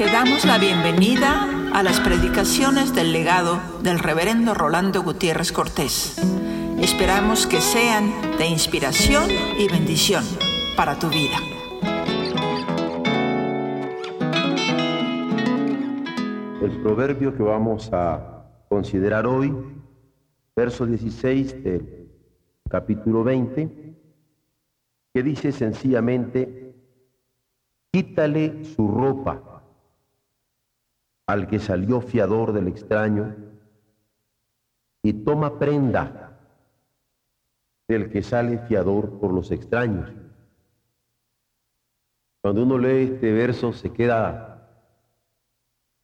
Te damos la bienvenida a las predicaciones del legado del reverendo Rolando Gutiérrez Cortés. Esperamos que sean de inspiración y bendición para tu vida. El proverbio que vamos a considerar hoy, verso 16 del capítulo 20, que dice sencillamente, quítale su ropa al que salió fiador del extraño y toma prenda del que sale fiador por los extraños. Cuando uno lee este verso se queda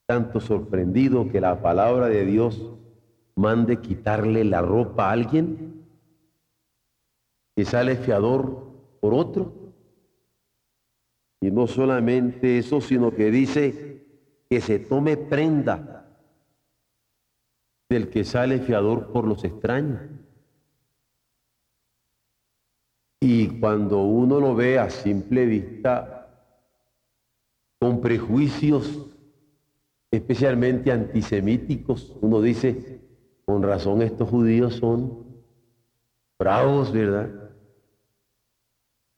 tanto sorprendido que la palabra de Dios mande quitarle la ropa a alguien que sale fiador por otro. Y no solamente eso, sino que dice, que se tome prenda del que sale fiador por los extraños. Y cuando uno lo ve a simple vista, con prejuicios especialmente antisemíticos, uno dice, con razón estos judíos son bravos, ¿verdad?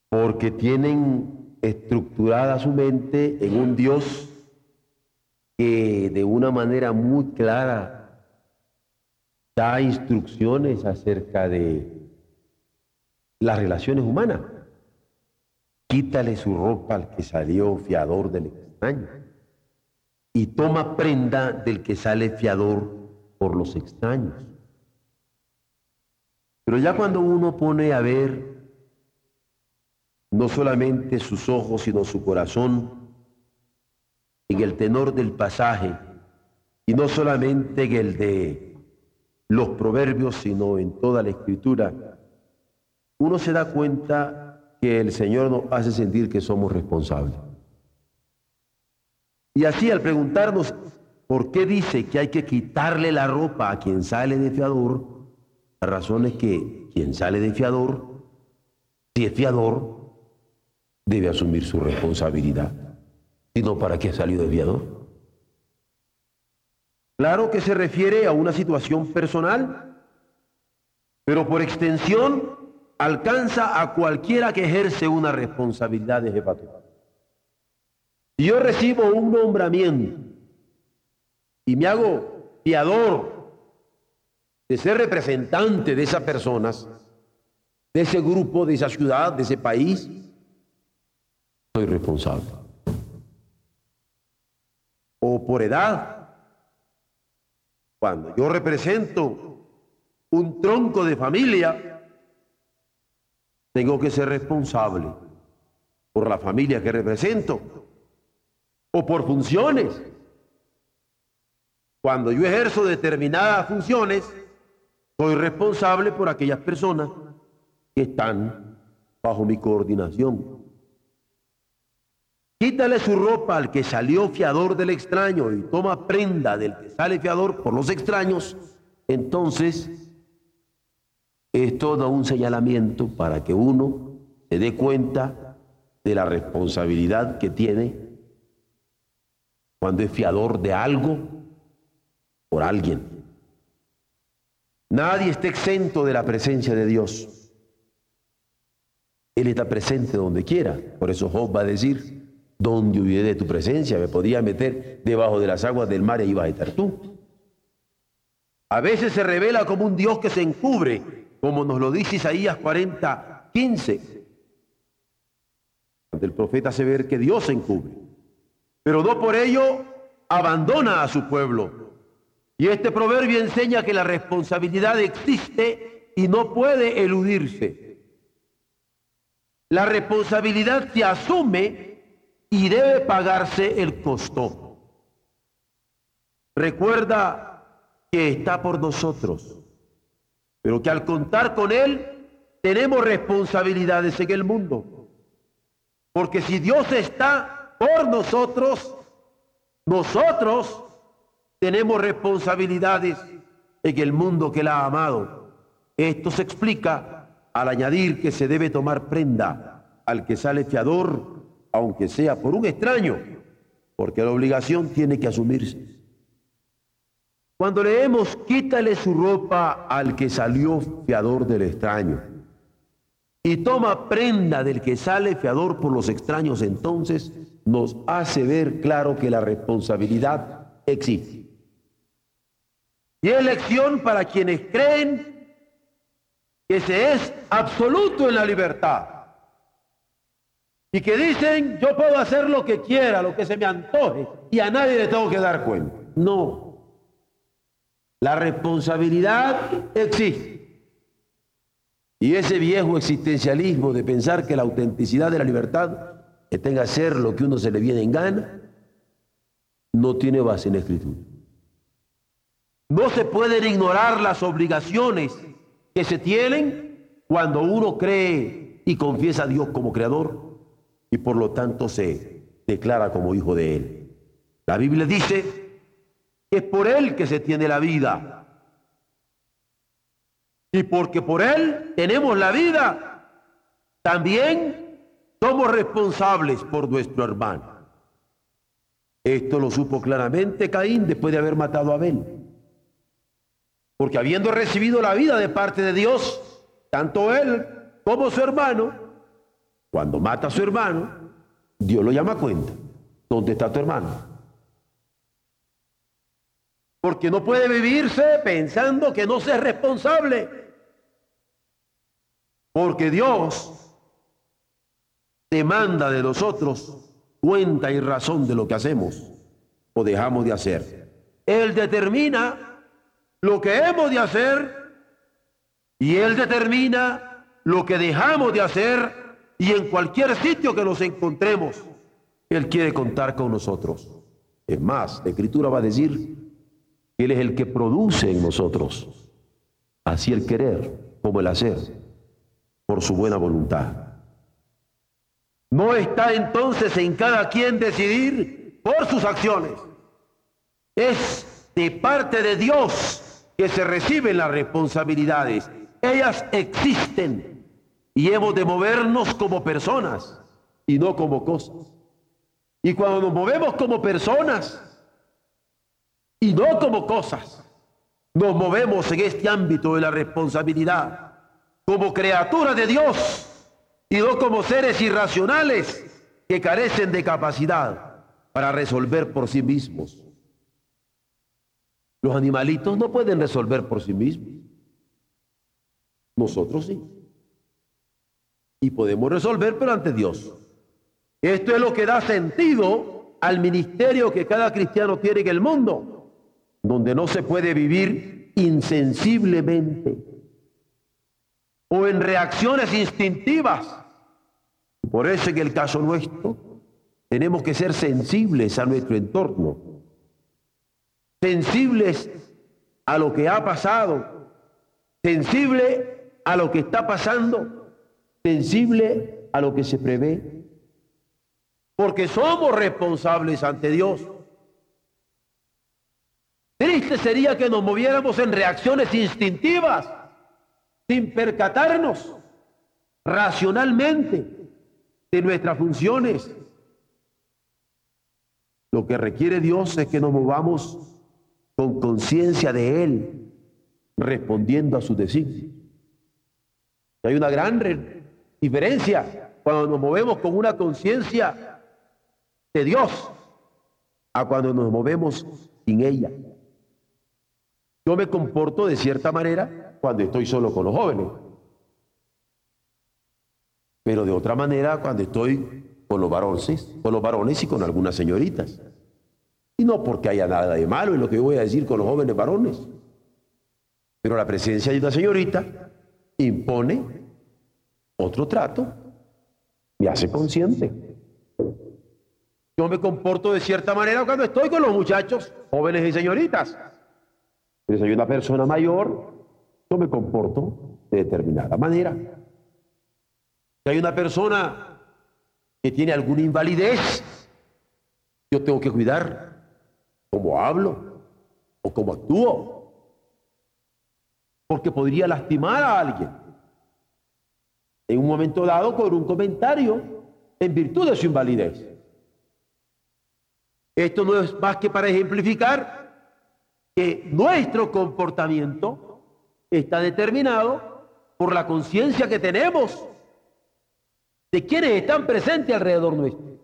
Porque tienen estructurada su mente en un Dios que de una manera muy clara da instrucciones acerca de las relaciones humanas. Quítale su ropa al que salió fiador del extraño y toma prenda del que sale fiador por los extraños. Pero ya cuando uno pone a ver no solamente sus ojos, sino su corazón, en el tenor del pasaje, y no solamente en el de los proverbios, sino en toda la escritura, uno se da cuenta que el Señor nos hace sentir que somos responsables. Y así al preguntarnos por qué dice que hay que quitarle la ropa a quien sale de fiador, la razón es que quien sale de fiador, si es fiador, debe asumir su responsabilidad sino para qué salió desviador. Claro que se refiere a una situación personal, pero por extensión alcanza a cualquiera que ejerce una responsabilidad de jefatura. Si yo recibo un nombramiento y me hago fiador de ser representante de esas personas, de ese grupo, de esa ciudad, de ese país, soy responsable o por edad. Cuando yo represento un tronco de familia, tengo que ser responsable por la familia que represento o por funciones. Cuando yo ejerzo determinadas funciones, soy responsable por aquellas personas que están bajo mi coordinación. Quítale su ropa al que salió fiador del extraño y toma prenda del que sale fiador por los extraños. Entonces, es todo un señalamiento para que uno se dé cuenta de la responsabilidad que tiene cuando es fiador de algo por alguien. Nadie está exento de la presencia de Dios. Él está presente donde quiera. Por eso Job va a decir, donde hubiera de tu presencia, me podía meter debajo de las aguas del mar y ibas a estar tú. A veces se revela como un Dios que se encubre, como nos lo dice Isaías 40, 15. El profeta hace ver que Dios se encubre, pero no por ello abandona a su pueblo. Y este proverbio enseña que la responsabilidad existe y no puede eludirse. La responsabilidad se asume y debe pagarse el costo. Recuerda que está por nosotros, pero que al contar con Él tenemos responsabilidades en el mundo. Porque si Dios está por nosotros, nosotros tenemos responsabilidades en el mundo que la ha amado. Esto se explica al añadir que se debe tomar prenda al que sale fiador aunque sea por un extraño, porque la obligación tiene que asumirse. Cuando leemos, quítale su ropa al que salió fiador del extraño y toma prenda del que sale fiador por los extraños, entonces nos hace ver claro que la responsabilidad existe. Y es lección para quienes creen que se es absoluto en la libertad. Y que dicen, yo puedo hacer lo que quiera, lo que se me antoje, y a nadie le tengo que dar cuenta. No. La responsabilidad existe. Y ese viejo existencialismo de pensar que la autenticidad de la libertad que tenga ser lo que uno se le viene en gana, no tiene base en la escritura. No se pueden ignorar las obligaciones que se tienen cuando uno cree y confiesa a Dios como creador y por lo tanto se declara como hijo de Él. La Biblia dice es por Él que se tiene la vida. Y porque por Él tenemos la vida, también somos responsables por nuestro hermano. Esto lo supo claramente Caín después de haber matado a Abel. Porque habiendo recibido la vida de parte de Dios, tanto él como su hermano, cuando mata a su hermano, Dios lo llama a cuenta. ¿Dónde está tu hermano? Porque no puede vivirse pensando que no se es responsable. Porque Dios demanda de nosotros cuenta y razón de lo que hacemos o dejamos de hacer. Él determina lo que hemos de hacer y Él determina lo que dejamos de hacer y en cualquier sitio que nos encontremos, Él quiere contar con nosotros. Es más, la Escritura va a decir que Él es el que produce en nosotros, así el querer como el hacer, por su buena voluntad. No está entonces en cada quien decidir por sus acciones. Es de parte de Dios que se reciben las responsabilidades. Ellas existen y hemos de movernos como personas y no como cosas. Y cuando nos movemos como personas y no como cosas, nos movemos en este ámbito de la responsabilidad como criaturas de Dios y no como seres irracionales que carecen de capacidad para resolver por sí mismos. Los animalitos no pueden resolver por sí mismos. Nosotros sí. Y podemos resolver, pero ante Dios. Esto es lo que da sentido al ministerio que cada cristiano tiene en el mundo, donde no se puede vivir insensiblemente o en reacciones instintivas. Por eso en el caso nuestro tenemos que ser sensibles a nuestro entorno sensibles a lo que ha pasado, sensible a lo que está pasando, sensible a lo que se prevé, porque somos responsables ante Dios. Triste sería que nos moviéramos en reacciones instintivas, sin percatarnos racionalmente de nuestras funciones. Lo que requiere Dios es que nos movamos con conciencia de Él, respondiendo a su designio. Hay una gran diferencia cuando nos movemos con una conciencia de Dios a cuando nos movemos sin ella. Yo me comporto de cierta manera cuando estoy solo con los jóvenes, pero de otra manera cuando estoy con los varones, con los varones y con algunas señoritas. Y no porque haya nada de malo en lo que voy a decir con los jóvenes varones. Pero la presencia de una señorita impone otro trato, me hace consciente. Yo me comporto de cierta manera cuando estoy con los muchachos, jóvenes y señoritas. Pero si hay una persona mayor, yo me comporto de determinada manera. Si hay una persona que tiene alguna invalidez, yo tengo que cuidar cómo hablo o cómo actúo. Porque podría lastimar a alguien en un momento dado con un comentario en virtud de su invalidez. Esto no es más que para ejemplificar que nuestro comportamiento está determinado por la conciencia que tenemos de quienes están presentes alrededor nuestro.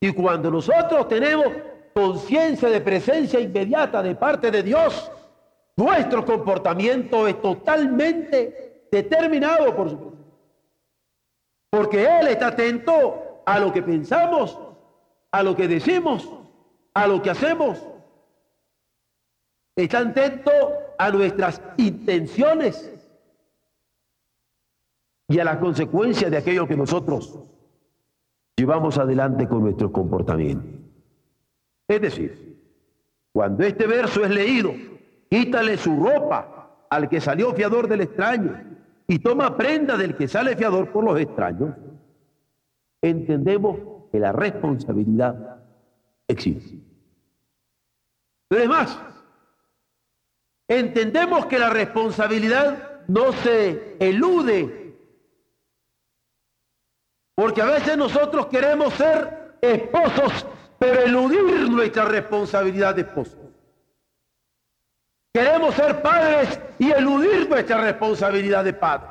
Y cuando nosotros tenemos conciencia de presencia inmediata de parte de Dios, nuestro comportamiento es totalmente determinado por su presencia. Porque Él está atento a lo que pensamos, a lo que decimos, a lo que hacemos. Está atento a nuestras intenciones y a las consecuencias de aquello que nosotros llevamos adelante con nuestro comportamiento. Es decir, cuando este verso es leído, quítale su ropa al que salió fiador del extraño y toma prenda del que sale fiador por los extraños, entendemos que la responsabilidad existe. Pero es más, entendemos que la responsabilidad no se elude, porque a veces nosotros queremos ser esposos, pero eludir nuestra responsabilidad de esposos. Queremos ser padres y eludir nuestra responsabilidad de padre.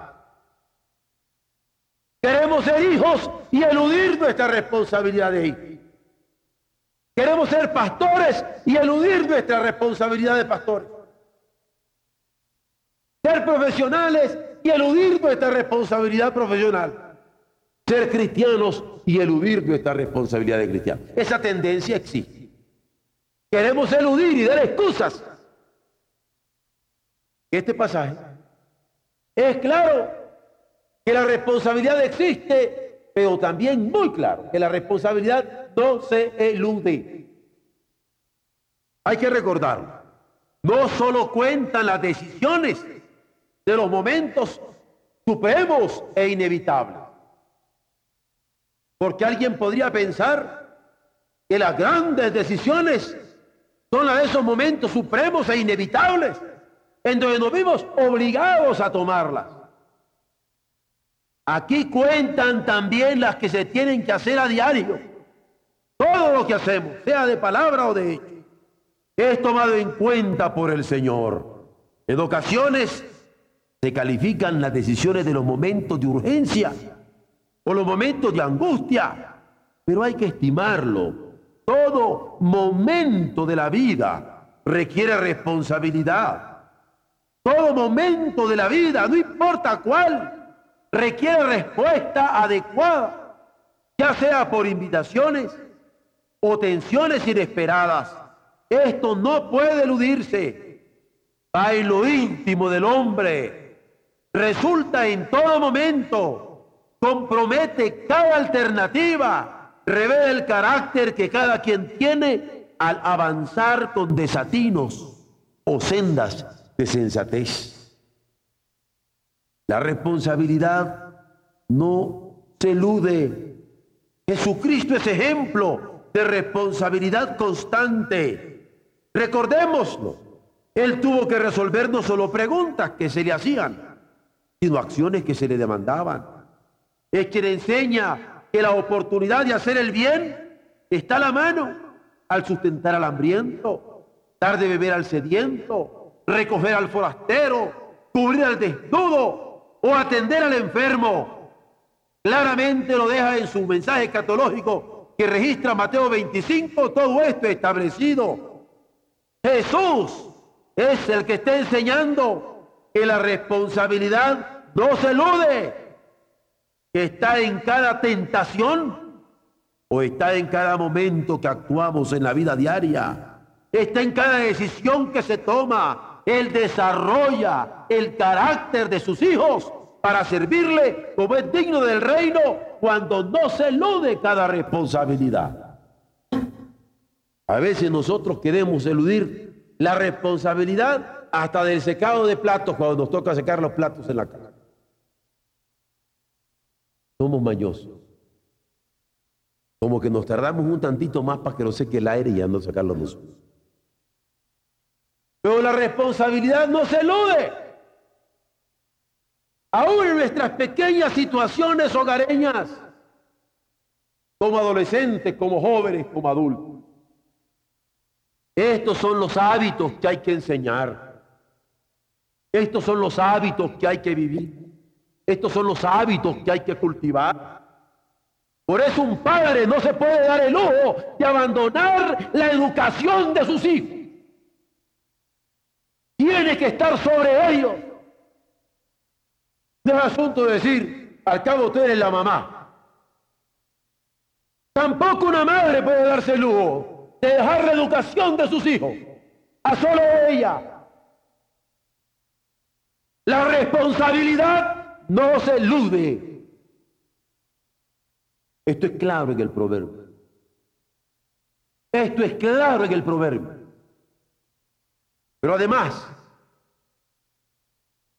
Queremos ser hijos y eludir nuestra responsabilidad de hijos. Queremos ser pastores y eludir nuestra responsabilidad de pastores. Ser profesionales y eludir nuestra responsabilidad profesional. Ser cristianos y eludir nuestra responsabilidad de cristianos. Esa tendencia existe. Queremos eludir y dar excusas este pasaje, es claro que la responsabilidad existe, pero también muy claro que la responsabilidad no se elude. Hay que recordar, no solo cuentan las decisiones de los momentos supremos e inevitables, porque alguien podría pensar que las grandes decisiones son las de esos momentos supremos e inevitables en donde nos vimos obligados a tomarlas. Aquí cuentan también las que se tienen que hacer a diario. Todo lo que hacemos, sea de palabra o de hecho, es tomado en cuenta por el Señor. En ocasiones se califican las decisiones de los momentos de urgencia o los momentos de angustia, pero hay que estimarlo. Todo momento de la vida requiere responsabilidad. Todo momento de la vida, no importa cuál, requiere respuesta adecuada, ya sea por invitaciones o tensiones inesperadas. Esto no puede eludirse. En lo íntimo del hombre. Resulta en todo momento, compromete cada alternativa, revela el carácter que cada quien tiene al avanzar con desatinos o sendas de sensatez. La responsabilidad no se elude. Jesucristo es ejemplo de responsabilidad constante. Recordémoslo. Él tuvo que resolver no solo preguntas que se le hacían, sino acciones que se le demandaban. Es quien enseña que la oportunidad de hacer el bien está a la mano al sustentar al hambriento, dar de beber al sediento, recoger al forastero, cubrir al desnudo o atender al enfermo. Claramente lo deja en su mensaje catológico que registra Mateo 25, todo esto establecido. Jesús es el que está enseñando que la responsabilidad no se elude, que está en cada tentación o está en cada momento que actuamos en la vida diaria, está en cada decisión que se toma, él desarrolla el carácter de sus hijos para servirle como es digno del reino cuando no se elude cada responsabilidad. A veces nosotros queremos eludir la responsabilidad hasta del secado de platos cuando nos toca secar los platos en la casa. Somos mañosos. Como que nos tardamos un tantito más para que lo seque el aire y ya no sacarlo nosotros. Pero la responsabilidad no se elude. Aún en nuestras pequeñas situaciones hogareñas, como adolescentes, como jóvenes, como adultos. Estos son los hábitos que hay que enseñar. Estos son los hábitos que hay que vivir. Estos son los hábitos que hay que cultivar. Por eso un padre no se puede dar el lujo de abandonar la educación de sus hijos. Tiene que estar sobre ellos. No es asunto de decir, al cabo usted es la mamá. Tampoco una madre puede darse el lujo de dejar la educación de sus hijos a solo ella. La responsabilidad no se elude. Esto es claro en el proverbio. Esto es claro en el proverbio. Pero además,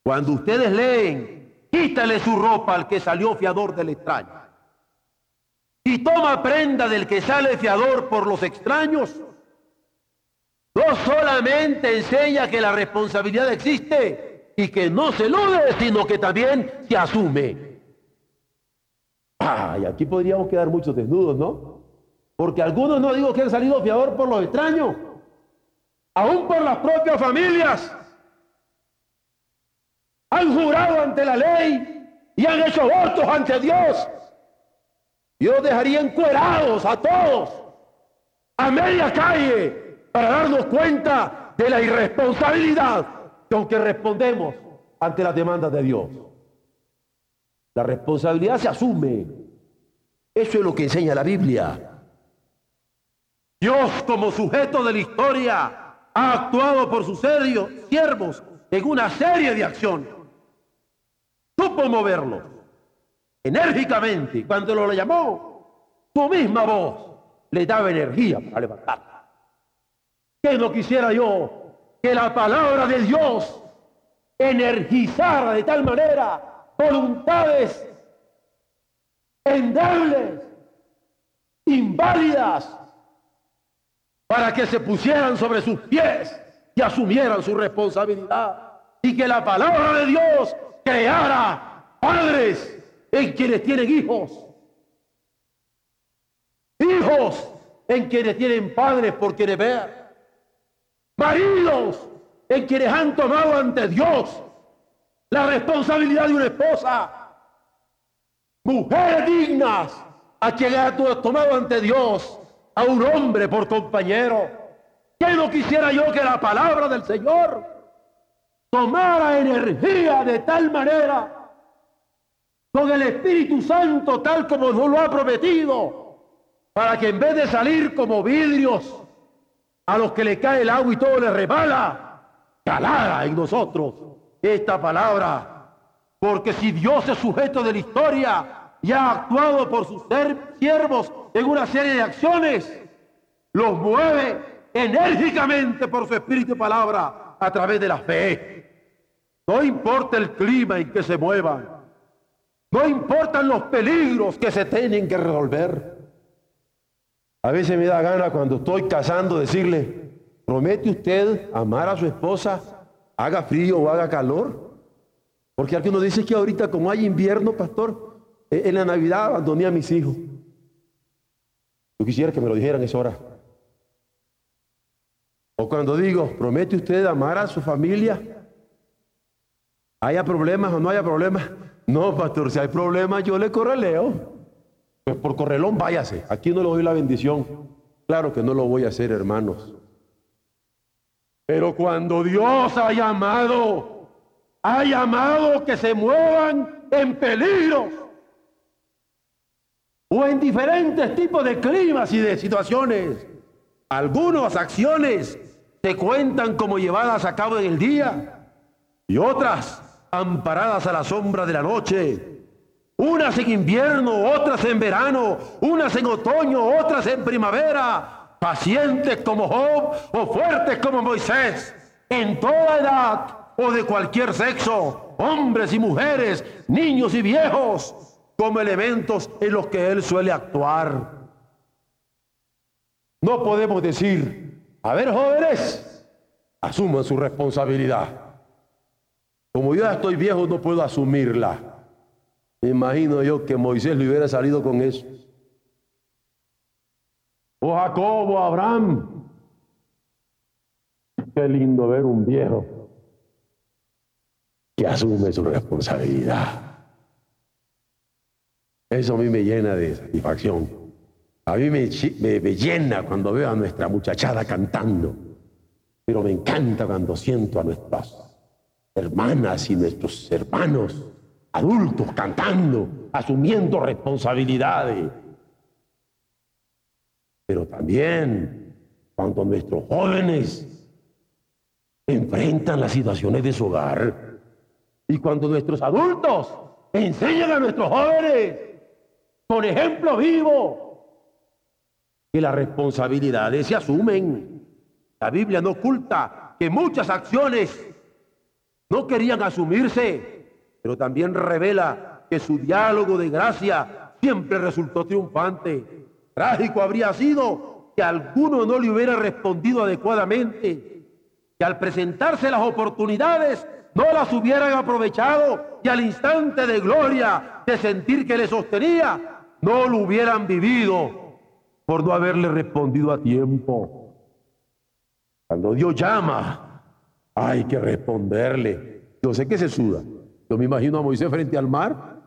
cuando ustedes leen, quítale su ropa al que salió fiador del extraño. Y toma prenda del que sale fiador por los extraños. No solamente enseña que la responsabilidad existe y que no se elude, sino que también se asume. Ay, aquí podríamos quedar muchos desnudos, ¿no? Porque algunos no digo que han salido fiador por los extraños, aún por las propias familias. Han jurado ante la ley y han hecho votos ante Dios. Dios dejaría encuerados a todos a media calle para darnos cuenta de la irresponsabilidad con que respondemos ante las demandas de Dios. La responsabilidad se asume. Eso es lo que enseña la Biblia. Dios como sujeto de la historia ha actuado por sus siervos en una serie de acciones. Supo moverlo enérgicamente. Cuando lo llamó, su misma voz le daba energía para levantar. Que no quisiera yo que la palabra de Dios energizara de tal manera voluntades endebles, inválidas, para que se pusieran sobre sus pies y asumieran su responsabilidad. Y que la palabra de Dios creara padres en quienes tienen hijos. Hijos en quienes tienen padres por quienes ver. Maridos en quienes han tomado ante Dios la responsabilidad de una esposa. Mujeres dignas a quien ha tomado ante Dios a un hombre por compañero. Que no quisiera yo que la palabra del Señor tomara energía de tal manera con el Espíritu Santo tal como nos lo ha prometido, para que en vez de salir como vidrios a los que le cae el agua y todo le rebala, calara en nosotros esta palabra. Porque si Dios es sujeto de la historia y ha actuado por sus siervos en una serie de acciones, los mueve enérgicamente por su espíritu y palabra a través de la fe. No importa el clima en que se muevan, no importan los peligros que se tienen que resolver. A veces me da gana cuando estoy casando decirle, ¿promete usted amar a su esposa haga frío o haga calor. Porque algunos dicen que ahorita como hay invierno, pastor, eh, en la Navidad abandoné a mis hijos. Yo quisiera que me lo dijeran esa hora. O cuando digo, ¿promete usted amar a su familia? ¿Haya problemas o no haya problemas? No, pastor, si hay problemas yo le correleo. Pues por correlón váyase. Aquí no le doy la bendición. Claro que no lo voy a hacer, hermanos. Pero cuando Dios ha llamado, ha llamado que se muevan en peligro o en diferentes tipos de climas y de situaciones. Algunas acciones se cuentan como llevadas a cabo en el día y otras amparadas a la sombra de la noche. Unas en invierno, otras en verano, unas en otoño, otras en primavera, pacientes como Job o fuertes como Moisés, en toda edad o de cualquier sexo, hombres y mujeres, niños y viejos, como elementos en los que Él suele actuar. No podemos decir, a ver jóvenes, asuman su responsabilidad. Como yo ya estoy viejo, no puedo asumirla. Me imagino yo que Moisés le hubiera salido con eso o Jacob o Abraham. Qué lindo ver un viejo que asume su responsabilidad. Eso a mí me llena de satisfacción. A mí me, llena cuando veo a nuestra muchachada cantando. Pero me encanta cuando siento a nuestras hermanas y nuestros hermanos adultos cantando, asumiendo responsabilidades. Pero también cuando nuestros jóvenes enfrentan las situaciones de su hogar y cuando nuestros adultos enseñan a nuestros jóvenes con ejemplo vivo que las responsabilidades se asumen. La Biblia no oculta que muchas acciones no querían asumirse, pero también revela que su diálogo de gracia siempre resultó triunfante. Trágico habría sido que alguno no le hubiera respondido adecuadamente, que al presentarse las oportunidades no las hubieran aprovechado y al instante de gloria, de sentir que le sostenía, no lo hubieran vivido por no haberle respondido a tiempo. Cuando Dios llama, hay que responderle. Yo sé que se suda. Yo me imagino a Moisés frente al mar,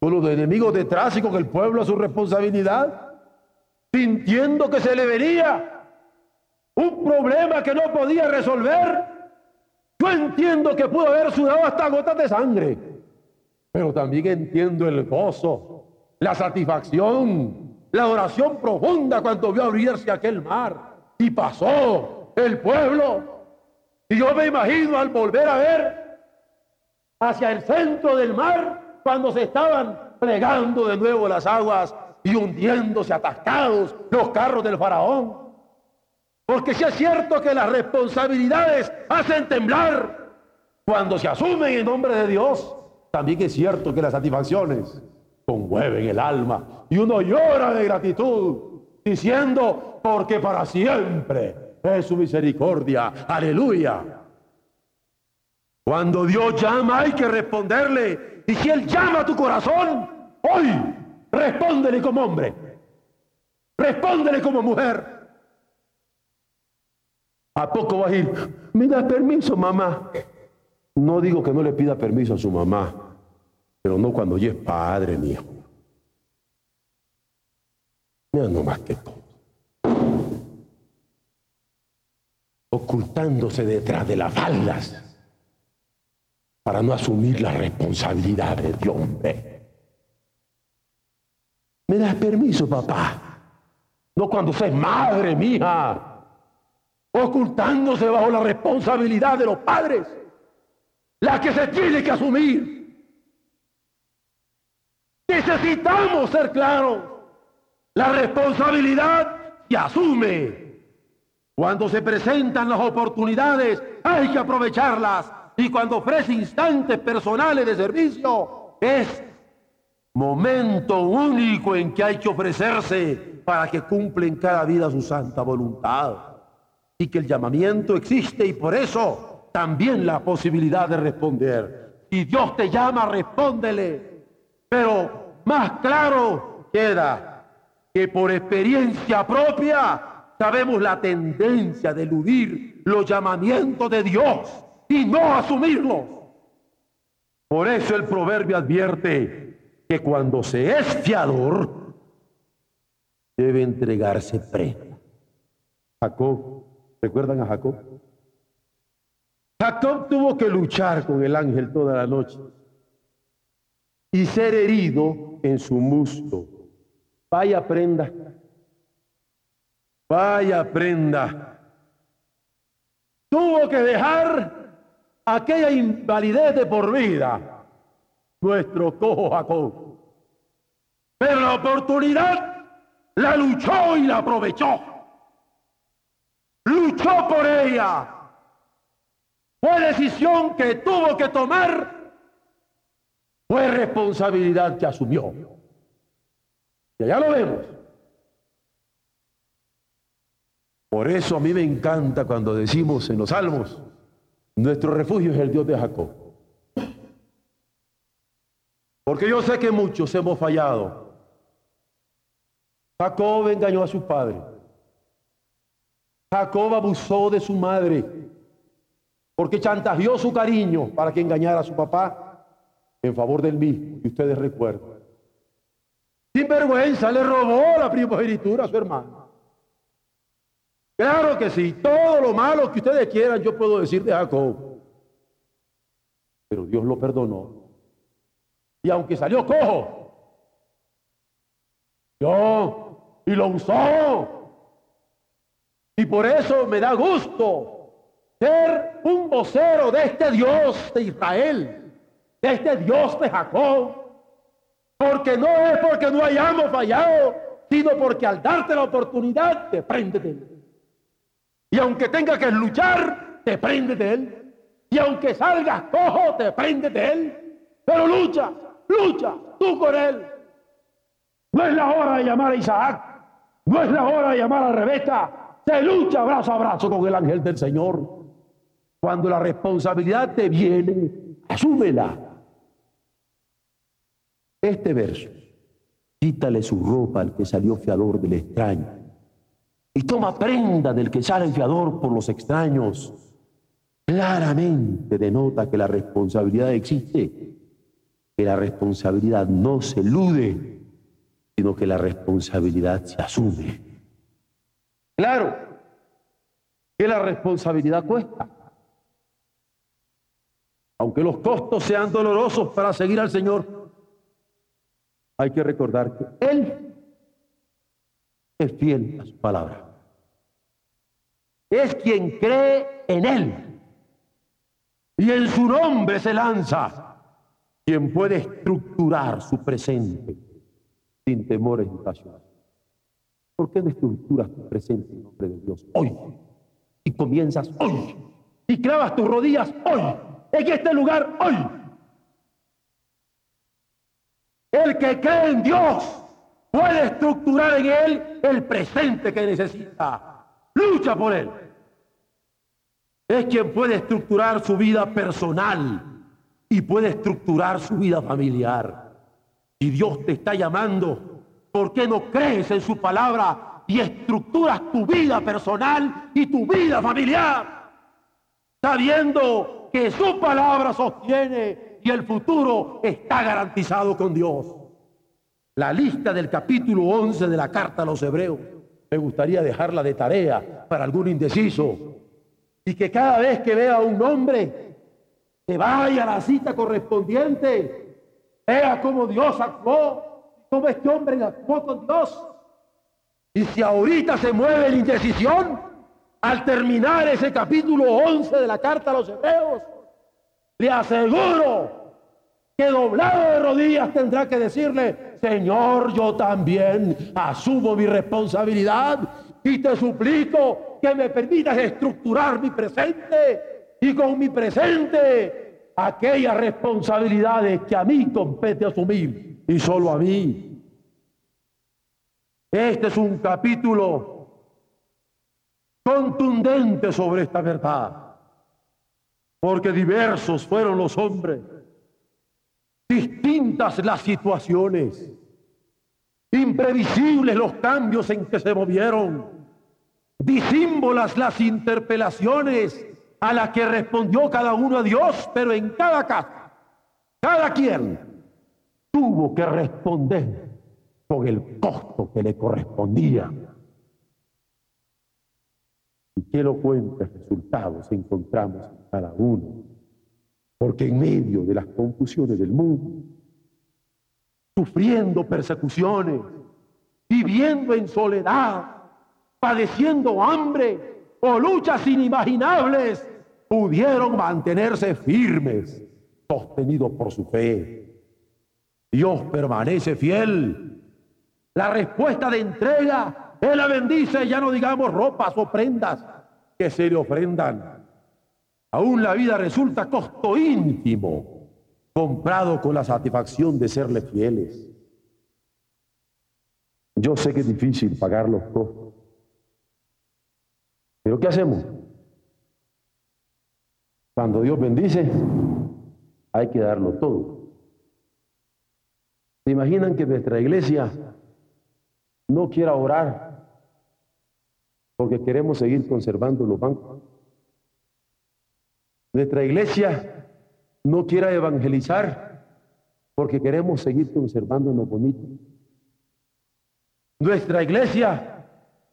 con los enemigos detrás y con el pueblo a su responsabilidad, sintiendo que se le venía un problema que no podía resolver yo entiendo que pudo haber sudado hasta gotas de sangre, pero también entiendo el gozo, la satisfacción, la oración profunda cuando vio abrirse aquel mar y pasó el pueblo. Y yo me imagino al volver a ver hacia el centro del mar cuando se estaban plegando de nuevo las aguas y hundiéndose atascados los carros del faraón. Porque si es cierto que las responsabilidades hacen temblar cuando se asumen en nombre de Dios, también es cierto que las satisfacciones conmueven el alma y uno llora de gratitud diciendo, porque para siempre es su misericordia. Aleluya. Cuando Dios llama hay que responderle. Y si Él llama a tu corazón, hoy respóndele como hombre. Respóndele como mujer. ¿A poco va a ir? ¿Me da permiso, mamá? No digo que no le pida permiso a su mamá, pero no cuando ya es padre, mi hijo. Mira no más que todo. Ocultándose detrás de las faldas para no asumir las responsabilidades de hombre. ¿Me das permiso, papá? No cuando seas madre, mija ocultándose bajo la responsabilidad de los padres, la que se tiene que asumir. Necesitamos ser claros. La responsabilidad se asume. Cuando se presentan las oportunidades, hay que aprovecharlas. Y cuando ofrece instantes personales de servicio, es momento único en que hay que ofrecerse para que cumplen cada vida su santa voluntad y que el llamamiento existe y por eso también la posibilidad de responder. Si Dios te llama, respóndele. Pero más claro queda que por experiencia propia sabemos la tendencia de eludir los llamamientos de Dios y no asumirlos. Por eso el proverbio advierte que cuando se es fiador, debe entregarse prenda. Jacob ¿Recuerdan a Jacob? Jacob tuvo que luchar con el ángel toda la noche y ser herido en su muslo. Vaya prenda. Vaya prenda. Tuvo que dejar aquella invalidez de por vida. Nuestro cojo Jacob. Pero la oportunidad la luchó y la aprovechó luchó por ella. Fue decisión que tuvo que tomar, fue responsabilidad que asumió. Y allá lo vemos. Por eso a mí me encanta cuando decimos en los salmos, nuestro refugio es el Dios de Jacob. Porque yo sé que muchos hemos fallado. Jacob engañó a su padre. Jacob abusó de su madre porque chantajeó su cariño para que engañara a su papá en favor del mismo, y ustedes recuerdan. Sin vergüenza le robó la primogenitura a su hermano. Claro que sí, todo lo malo que ustedes quieran yo puedo decir de Jacob. Pero Dios lo perdonó. Y aunque salió cojo, yo y lo usó. Y por eso me da gusto ser un vocero de este Dios de Israel, de este Dios de Jacob. Porque no es porque no hayamos fallado, sino porque al darte la oportunidad te prende de él. Y aunque tenga que luchar, te prende de él. Y aunque salgas cojo, te prende de él. Pero lucha, lucha tú con él. No es la hora de llamar a Isaac. No es la hora de llamar a Rebeca. Se lucha brazo a brazo con el ángel del Señor. Cuando la responsabilidad te viene, asúmela. Este verso, quítale su ropa al que salió fiador del extraño y toma prenda del que sale fiador por los extraños. Claramente denota que la responsabilidad existe, que la responsabilidad no se elude, sino que la responsabilidad se asume. Claro que la responsabilidad cuesta. Aunque los costos sean dolorosos para seguir al Señor, hay que recordar que Él es fiel a su palabra. Es quien cree en Él. Y en su nombre se lanza quien puede estructurar su presente sin temores ni pasiones. ¿Por qué no estructuras tu presente en nombre de Dios hoy? Y comienzas hoy. Y clavas tus rodillas hoy en este lugar hoy. El que cree en Dios puede estructurar en él el presente que necesita. Lucha por él. Es quien puede estructurar su vida personal y puede estructurar su vida familiar. Si Dios te está llamando, ¿por qué no crees en su palabra y estructuras tu vida personal y tu vida familiar? Sabiendo que su palabra sostiene y el futuro está garantizado con Dios. La lista del capítulo 11 de la carta a los hebreos, me gustaría dejarla de tarea para algún indeciso. Y que cada vez que vea un nombre, que vaya a la cita correspondiente, vea cómo Dios actuó, cómo este hombre actuó con Dios. Y si ahorita se mueve la indecisión, al terminar ese capítulo 11 de la carta a los hebreos, le aseguro que doblado de rodillas tendrá que decirle, Señor, yo también asumo mi responsabilidad y te suplico que me permitas estructurar mi presente y con mi presente aquellas responsabilidades que a mí compete asumir y solo a mí. Este es un capítulo contundente sobre esta verdad, porque diversos fueron los hombres, distintas las situaciones, imprevisibles los cambios en que se movieron, disímbolas las interpelaciones a las que respondió cada uno a Dios, pero en cada caso, cada quien tuvo que responder con el costo que le correspondía. Y qué elocuentes resultados encontramos en cada uno. Porque en medio de las confusiones del mundo, sufriendo persecuciones, viviendo en soledad, padeciendo hambre o luchas inimaginables, pudieron mantenerse firmes, sostenidos por su fe. Dios permanece fiel. La respuesta de entrega él la bendice, ya no digamos ropas o prendas que se le ofrendan. Aún la vida resulta costo íntimo, comprado con la satisfacción de serle fieles. Yo sé que es difícil pagar los costos. Pero ¿qué hacemos? Cuando Dios bendice, hay que darlo todo. ¿Se imaginan que nuestra iglesia no quiera orar porque queremos seguir conservando los bancos. Nuestra iglesia no quiera evangelizar porque queremos seguir conservándonos bonitos. Nuestra iglesia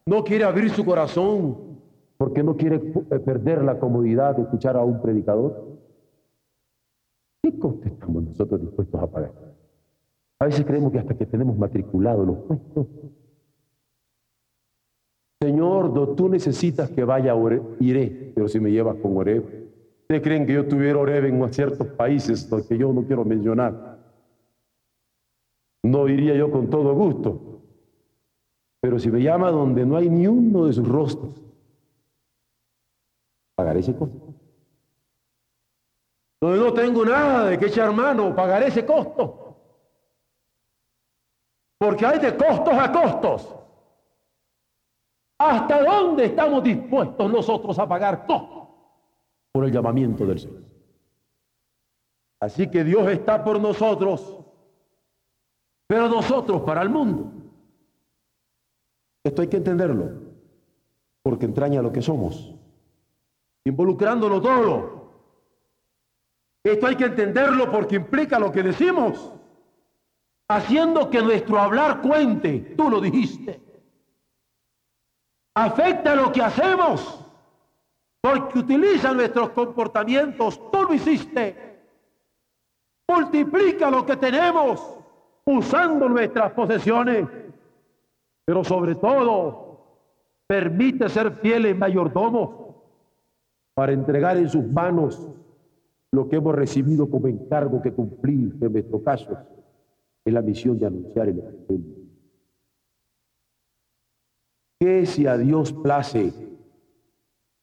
no quiere abrir su corazón porque no quiere eh, perder la comodidad de escuchar a un predicador. ¿Qué coste estamos nosotros dispuestos a pagar? A veces creemos que hasta que tenemos matriculados los puestos. Señor, tú necesitas que vaya Oreb, iré, pero si me llevas con Oreb. ¿Ustedes creen que yo tuviera Oreb en ciertos países que yo no quiero mencionar? No iría yo con todo gusto. Pero si me llama donde no hay ni uno de sus rostros, pagaré ese costo. Donde no tengo nada de que echar mano, pagaré ese costo. Porque hay de costos a costos. ¿Hasta dónde estamos dispuestos nosotros a pagar costos por el llamamiento del Señor? Así que Dios está por nosotros, pero nosotros para el mundo. Esto hay que entenderlo, porque entraña lo que somos, involucrándolo todo. Esto hay que entenderlo porque implica lo que decimos, haciendo que nuestro hablar cuente, tú lo dijiste. Afecta lo que hacemos, porque utiliza nuestros comportamientos, tú lo hiciste. Multiplica lo que tenemos usando nuestras posesiones pero sobre todo permite ser fieles mayordomos para entregar en sus manos lo que hemos recibido como encargo que cumplir, en nuestro caso es la misión de anunciar el Evangelio. ¿Qué si a Dios place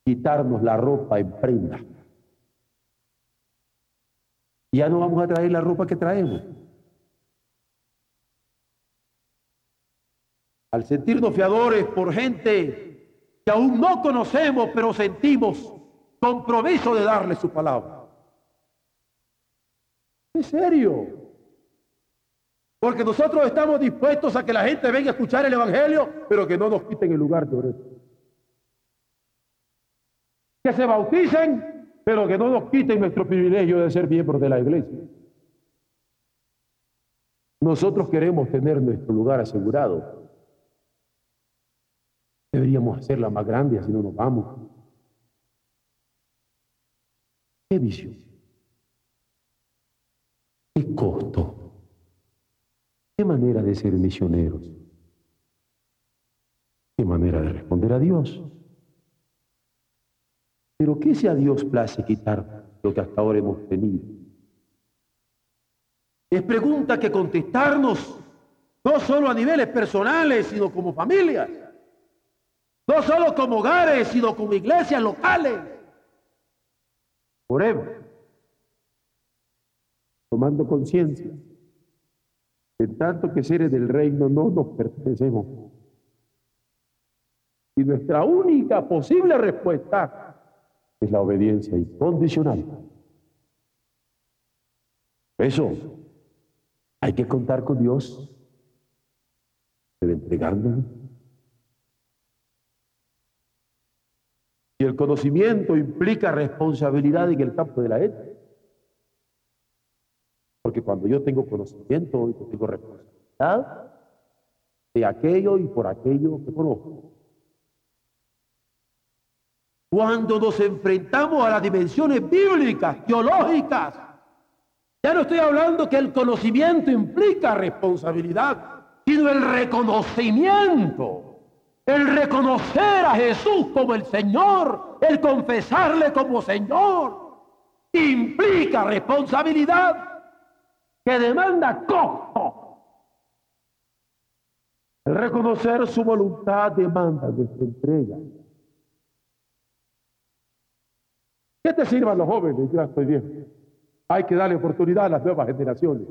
quitarnos la ropa en prenda? Ya no vamos a traer la ropa que traemos. al sentirnos fiadores por gente que aún no conocemos, pero sentimos compromiso de darle su palabra. ¿En serio? Porque nosotros estamos dispuestos a que la gente venga a escuchar el Evangelio, pero que no nos quiten el lugar de orar. Que se bauticen, pero que no nos quiten nuestro privilegio de ser miembros de la iglesia. Nosotros queremos tener nuestro lugar asegurado. Deberíamos hacerla más grande, así no nos vamos. ¿Qué visión? ¿Qué costo? ¿Qué manera de ser misioneros? ¿Qué manera de responder a Dios? Pero ¿qué si a Dios place quitar lo que hasta ahora hemos tenido? Es pregunta que contestarnos, no solo a niveles personales, sino como familias. No solo como hogares, sino como iglesias locales. Oremos. Tomando conciencia que tanto que seres del reino no nos pertenecemos. Y nuestra única posible respuesta es la obediencia incondicional. Eso hay que contar con Dios, debe entregarnos Y el conocimiento implica responsabilidad en el campo de la ética. Porque cuando yo tengo conocimiento, yo tengo responsabilidad de aquello y por aquello que conozco. Cuando nos enfrentamos a las dimensiones bíblicas, teológicas, ya no estoy hablando que el conocimiento implica responsabilidad, sino el reconocimiento el reconocer a Jesús como el Señor, el confesarle como Señor, implica responsabilidad que demanda costo. El reconocer su voluntad demanda nuestra entrega. ¿Qué te sirvan los jóvenes? Yo estoy bien. Hay que darle oportunidad a las nuevas generaciones.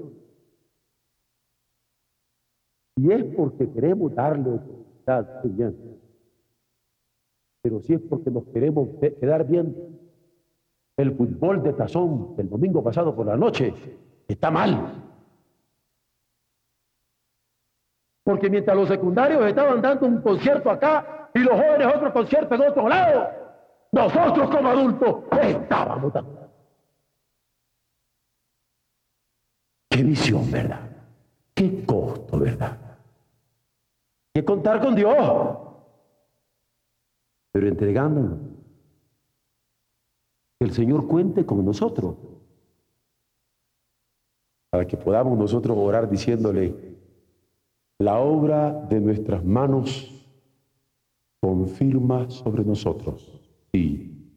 Y es porque queremos darle oportunidad pero si es porque nos queremos quedar bien, el fútbol de tazón del domingo pasado por la noche está mal. Porque mientras los secundarios estaban dando un concierto acá y los jóvenes otro concierto en otro lado, nosotros como adultos estábamos tan... Qué visión, ¿verdad? Qué costo, ¿verdad? Que contar con Dios, pero entregándonos. Que el Señor cuente con nosotros para que podamos nosotros orar diciéndole, la obra de nuestras manos confirma sobre nosotros. Sí,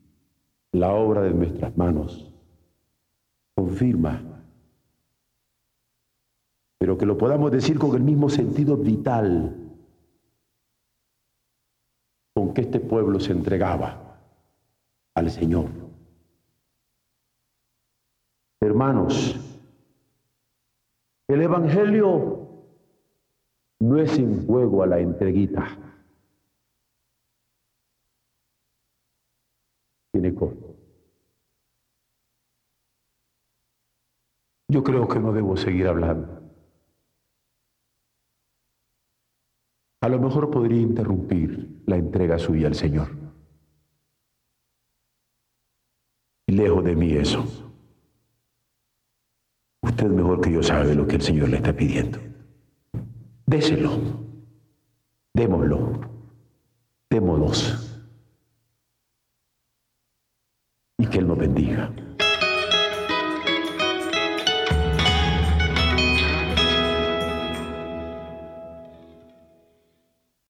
la obra de nuestras manos confirma. Pero que lo podamos decir con el mismo sentido vital con que este pueblo se entregaba al Señor. Hermanos, el Evangelio no es en juego a la entreguita. Tiene costo. Yo creo que no debo seguir hablando. A lo mejor podría interrumpir la entrega suya al Señor. Lejos de mí eso. Usted mejor que yo sabe lo que el Señor le está pidiendo. Déselo. Démoslo. Démonos. Y que Él nos bendiga.